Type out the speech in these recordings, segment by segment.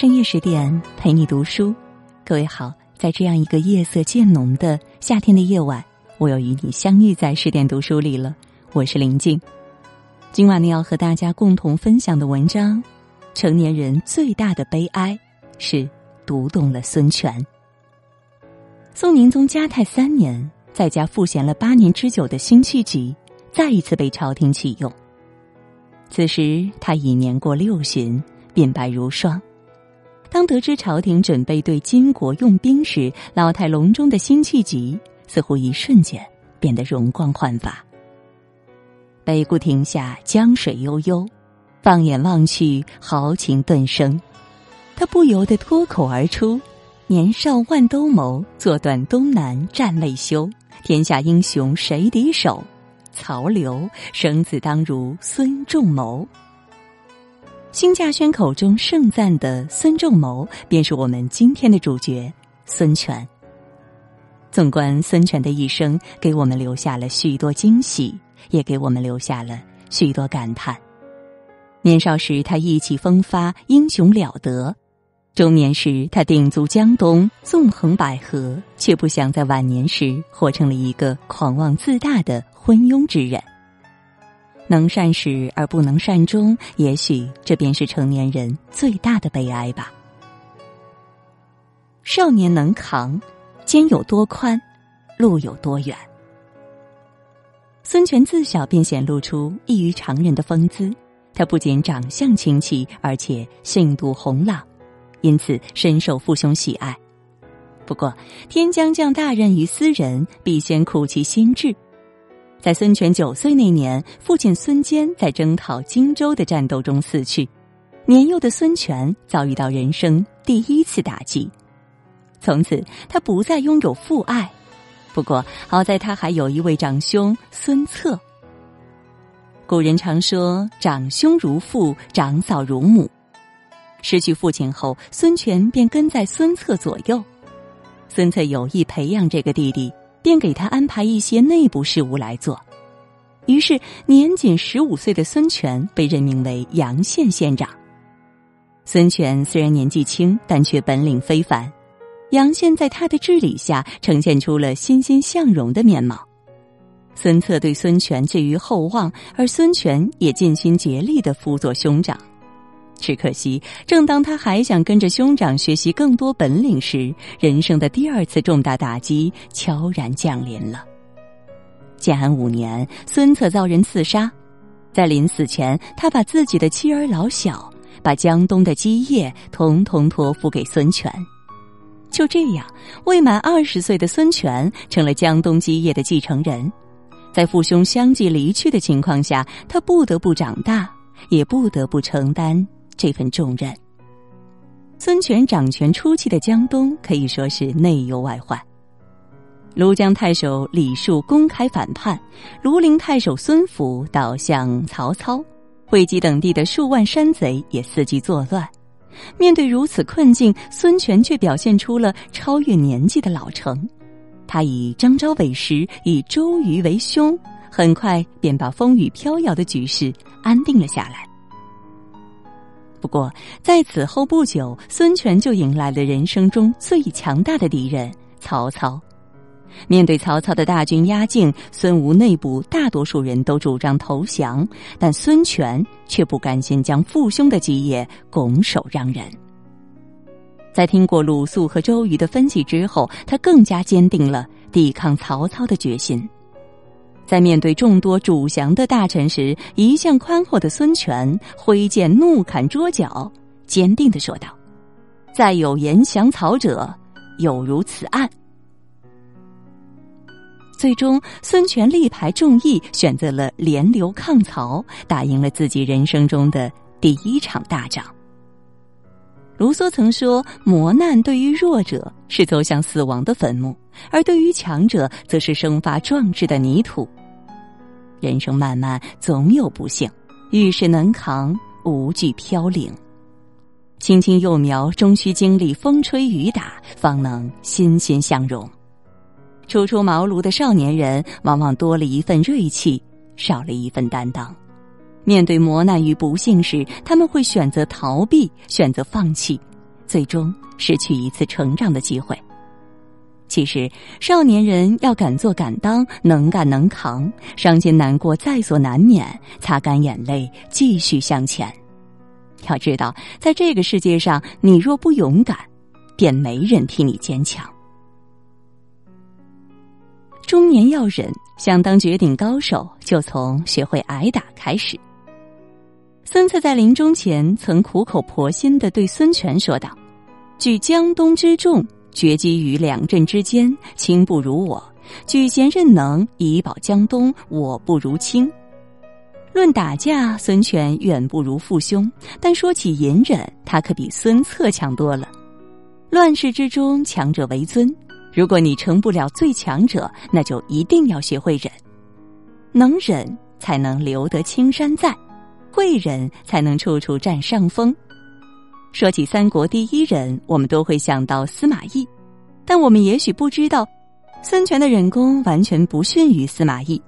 深夜十点陪你读书，各位好，在这样一个夜色渐浓的夏天的夜晚，我又与你相遇在十点读书里了。我是林静，今晚呢要和大家共同分享的文章，成年人最大的悲哀是读懂了孙权。宋宁宗嘉泰三年，在家赋闲了八年之久的辛弃疾，再一次被朝廷启用。此时他已年过六旬，鬓白如霜。当得知朝廷准备对金国用兵时，老态龙钟的辛弃疾似乎一瞬间变得容光焕发。北固亭下，江水悠悠，放眼望去，豪情顿生。他不由得脱口而出：“年少万兜鍪，坐断东南战未休。天下英雄谁敌手？曹刘。生子当如孙仲谋。”辛稼轩口中盛赞的孙仲谋，便是我们今天的主角孙权。纵观孙权的一生，给我们留下了许多惊喜，也给我们留下了许多感叹。年少时，他意气风发，英雄了得；中年时，他鼎足江东，纵横捭阖，却不想在晚年时活成了一个狂妄自大的昏庸之人。能善始而不能善终，也许这便是成年人最大的悲哀吧。少年能扛，肩有多宽，路有多远。孙权自小便显露出异于常人的风姿，他不仅长相清奇，而且性度宏朗，因此深受父兄喜爱。不过，天将降大任于斯人，必先苦其心志。在孙权九岁那年，父亲孙坚在征讨荆州的战斗中死去，年幼的孙权遭遇到人生第一次打击。从此，他不再拥有父爱。不过，好在他还有一位长兄孙策。古人常说“长兄如父，长嫂如母”。失去父亲后，孙权便跟在孙策左右。孙策有意培养这个弟弟。便给他安排一些内部事务来做，于是年仅十五岁的孙权被任命为阳县县长。孙权虽然年纪轻，但却本领非凡。阳县在他的治理下呈现出了欣欣向荣的面貌。孙策对孙权寄予厚望，而孙权也尽心竭力的辅佐兄长。只可惜，正当他还想跟着兄长学习更多本领时，人生的第二次重大打击悄然降临了。建安五年，孙策遭人刺杀，在临死前，他把自己的妻儿老小、把江东的基业统统托付给孙权。就这样，未满二十岁的孙权成了江东基业的继承人。在父兄相继离去的情况下，他不得不长大，也不得不承担。这份重任，孙权掌权初期的江东可以说是内忧外患。庐江太守李树公开反叛，庐陵太守孙府倒向曹操，会稽等地的数万山贼也伺机作乱。面对如此困境，孙权却表现出了超越年纪的老成。他以张昭为师，以周瑜为兄，很快便把风雨飘摇的局势安定了下来。不过，在此后不久，孙权就迎来了人生中最强大的敌人曹操。面对曹操的大军压境，孙吴内部大多数人都主张投降，但孙权却不甘心将父兄的基业拱手让人。在听过鲁肃和周瑜的分析之后，他更加坚定了抵抗曹操的决心。在面对众多主降的大臣时，一向宽厚的孙权挥剑怒砍桌角，坚定的说道：“再有言降曹者，有如此案。”最终，孙权力排众议，选择了联刘抗曹，打赢了自己人生中的第一场大仗。卢梭曾说：“磨难对于弱者是走向死亡的坟墓，而对于强者，则是生发壮志的泥土。”人生漫漫，总有不幸。遇事能扛，无惧飘零。青青幼苗，终需经历风吹雨打，方能欣欣向荣。初出茅庐的少年人，往往多了一份锐气，少了一份担当。面对磨难与不幸时，他们会选择逃避，选择放弃。最终失去一次成长的机会。其实，少年人要敢做敢当，能干能扛，伤心难过在所难免，擦干眼泪，继续向前。要知道，在这个世界上，你若不勇敢，便没人替你坚强。中年要忍，想当绝顶高手，就从学会挨打开始。孙策在临终前曾苦口婆心的对孙权说道：“举江东之众。”绝迹于两镇之间，卿不如我；举贤任能以保江东，我不如卿。论打架，孙权远不如父兄，但说起隐忍，他可比孙策强多了。乱世之中，强者为尊。如果你成不了最强者，那就一定要学会忍。能忍，才能留得青山在；会忍，才能处处占上风。说起三国第一人，我们都会想到司马懿，但我们也许不知道，孙权的忍功完全不逊于司马懿。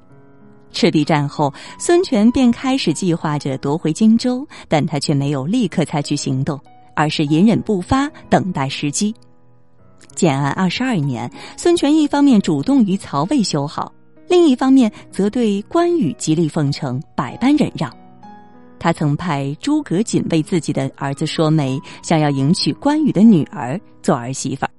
赤壁战后，孙权便开始计划着夺回荆州，但他却没有立刻采取行动，而是隐忍不发，等待时机。建安二十二年，孙权一方面主动与曹魏修好，另一方面则对关羽极力奉承，百般忍让。他曾派诸葛瑾为自己的儿子说媒，想要迎娶关羽的女儿做儿媳妇儿。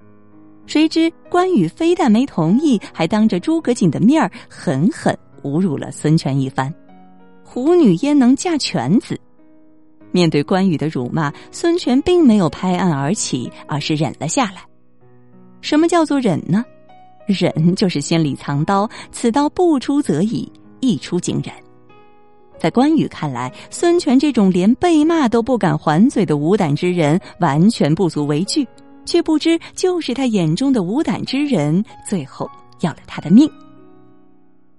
谁知关羽非但没同意，还当着诸葛瑾的面儿狠狠侮辱了孙权一番：“虎女焉能嫁犬子？”面对关羽的辱骂，孙权并没有拍案而起，而是忍了下来。什么叫做忍呢？忍就是心里藏刀，此刀不出则已，一出惊人。在关羽看来，孙权这种连被骂都不敢还嘴的无胆之人，完全不足为惧，却不知就是他眼中的无胆之人，最后要了他的命。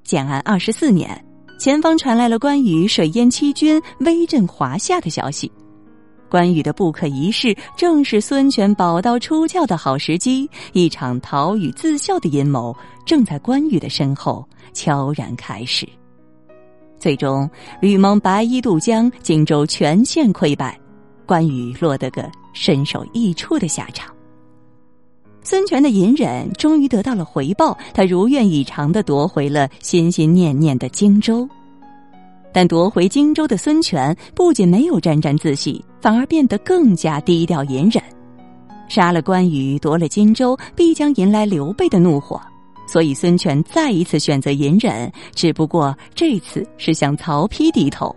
建安二十四年，前方传来了关羽水淹七军、威震华夏的消息。关羽的不可一世，正是孙权宝刀出鞘的好时机。一场讨与自效的阴谋，正在关羽的身后悄然开始。最终，吕蒙白衣渡江，荆州全线溃败，关羽落得个身首异处的下场。孙权的隐忍终于得到了回报，他如愿以偿的夺回了心心念念的荆州。但夺回荆州的孙权不仅没有沾沾自喜，反而变得更加低调隐忍。杀了关羽，夺了荆州，必将迎来刘备的怒火。所以，孙权再一次选择隐忍，只不过这次是向曹丕低头。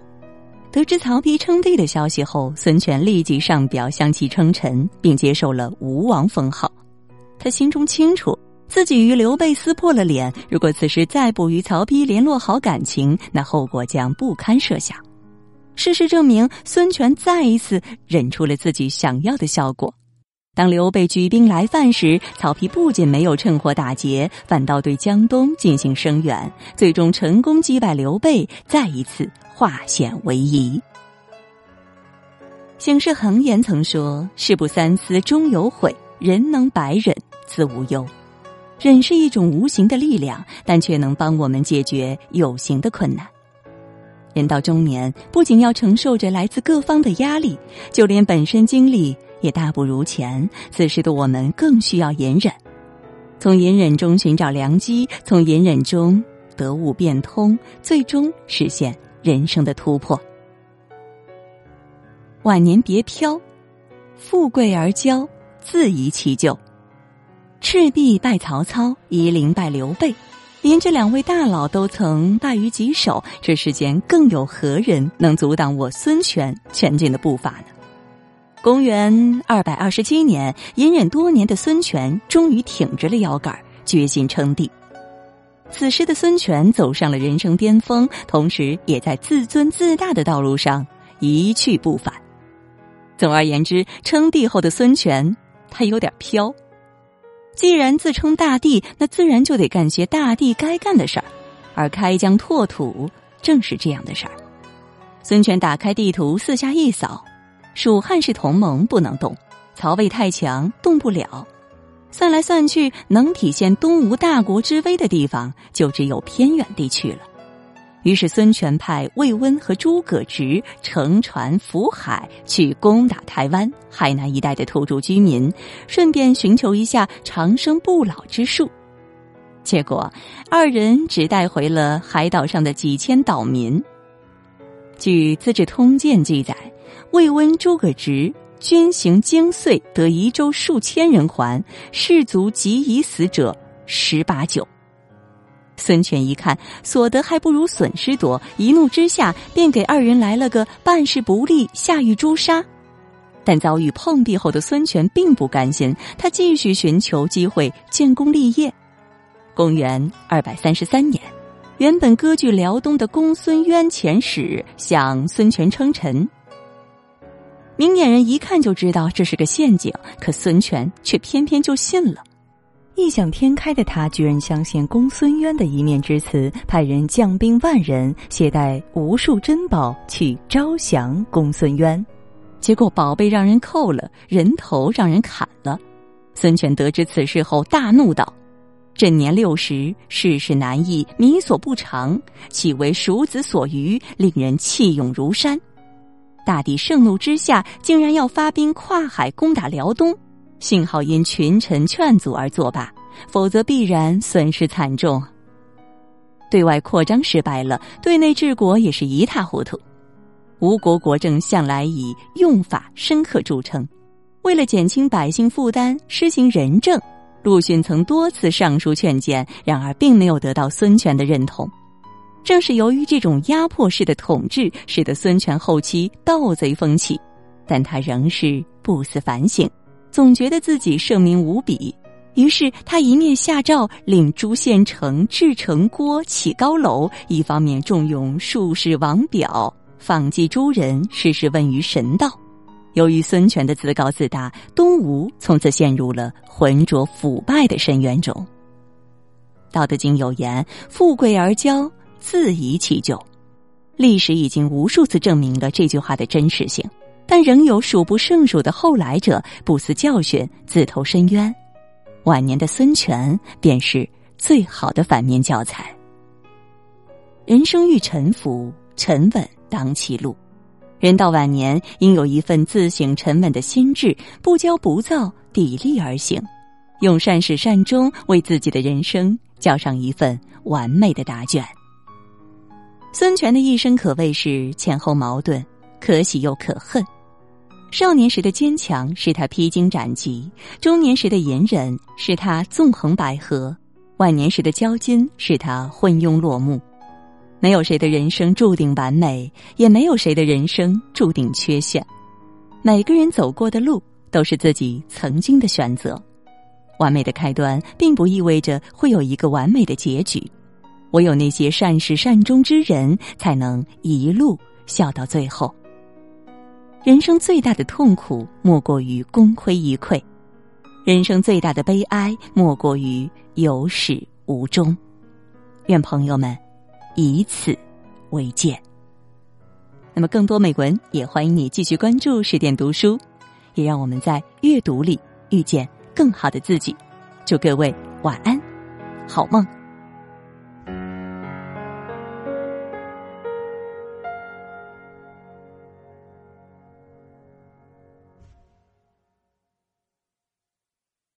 得知曹丕称帝的消息后，孙权立即上表向其称臣，并接受了吴王封号。他心中清楚，自己与刘备撕破了脸，如果此时再不与曹丕联络好感情，那后果将不堪设想。事实证明，孙权再一次忍出了自己想要的效果。当刘备举兵来犯时，曹丕不仅没有趁火打劫，反倒对江东进行声援，最终成功击败刘备，再一次化险为夷。醒世恒言曾说：“事不三思终有悔，人能百忍自无忧。”忍是一种无形的力量，但却能帮我们解决有形的困难。人到中年，不仅要承受着来自各方的压力，就连本身精力。也大不如前，此时的我们更需要隐忍，从隐忍中寻找良机，从隐忍中得悟变通，最终实现人生的突破。晚年别飘，富贵而骄，自遗其咎。赤壁败曹操，夷陵败刘备，连这两位大佬都曾败于己手，这世间更有何人能阻挡我孙权前进的步伐呢？公元二百二十七年，隐忍多年的孙权终于挺直了腰杆，决心称帝。此时的孙权走上了人生巅峰，同时也在自尊自大的道路上一去不返。总而言之，称帝后的孙权他有点飘。既然自称大帝，那自然就得干些大帝该干的事儿，而开疆拓土正是这样的事儿。孙权打开地图，四下一扫。蜀汉是同盟，不能动；曹魏太强，动不了。算来算去，能体现东吴大国之威的地方，就只有偏远地区了。于是孙权派魏温和诸葛直乘船浮海去攻打台湾、海南一带的土著居民，顺便寻求一下长生不老之术。结果，二人只带回了海岛上的几千岛民。据《资治通鉴》记载，魏温、诸葛直军行经岁，得夷州数千人还，士卒及已死者十八九。孙权一看所得还不如损失多，一怒之下便给二人来了个办事不力，下狱诛杀。但遭遇碰壁后的孙权并不甘心，他继续寻求机会建功立业。公元二百三十三年，原本割据辽东的公孙渊遣使向孙权称臣。明眼人一看就知道这是个陷阱，可孙权却偏偏就信了。异想天开的他，居然相信公孙渊的一面之词，派人将兵万人，携带无数珍宝去招降公孙渊。结果宝贝让人扣了，人头让人砍了。孙权得知此事后，大怒道：“朕年六十，世事难易，民所不长，岂为蜀子所愚，令人气勇如山？”大帝盛怒之下，竟然要发兵跨海攻打辽东。幸好因群臣劝阻而作罢，否则必然损失惨重。对外扩张失败了，对内治国也是一塌糊涂。吴国国政向来以用法深刻著称，为了减轻百姓负担，施行仁政，陆逊曾多次上书劝谏，然而并没有得到孙权的认同。正是由于这种压迫式的统治，使得孙权后期盗贼风起，但他仍是不思反省。总觉得自己圣明无比，于是他一面下诏令诸县城制城郭、起高楼，一方面重用术士王表，访祭诸人，事事问于神道。由于孙权的自高自大，东吴从此陷入了浑浊腐败的深渊中。《道德经》有言：“富贵而骄，自遗其咎。”历史已经无数次证明了这句话的真实性。但仍有数不胜数的后来者不思教训，自投深渊。晚年的孙权便是最好的反面教材。人生欲沉浮，沉稳当其路。人到晚年，应有一份自省沉稳的心智，不骄不躁，砥砺而行，用善始善终为自己的人生交上一份完美的答卷。孙权的一生可谓是前后矛盾，可喜又可恨。少年时的坚强使他披荆斩棘，中年时的隐忍使他纵横捭阖，晚年时的骄矜使他昏庸落幕。没有谁的人生注定完美，也没有谁的人生注定缺陷。每个人走过的路都是自己曾经的选择。完美的开端并不意味着会有一个完美的结局。唯有那些善始善终之人，才能一路笑到最后。人生最大的痛苦莫过于功亏一篑，人生最大的悲哀莫过于有始无终。愿朋友们以此为鉴。那么，更多美文也欢迎你继续关注十点读书，也让我们在阅读里遇见更好的自己。祝各位晚安，好梦。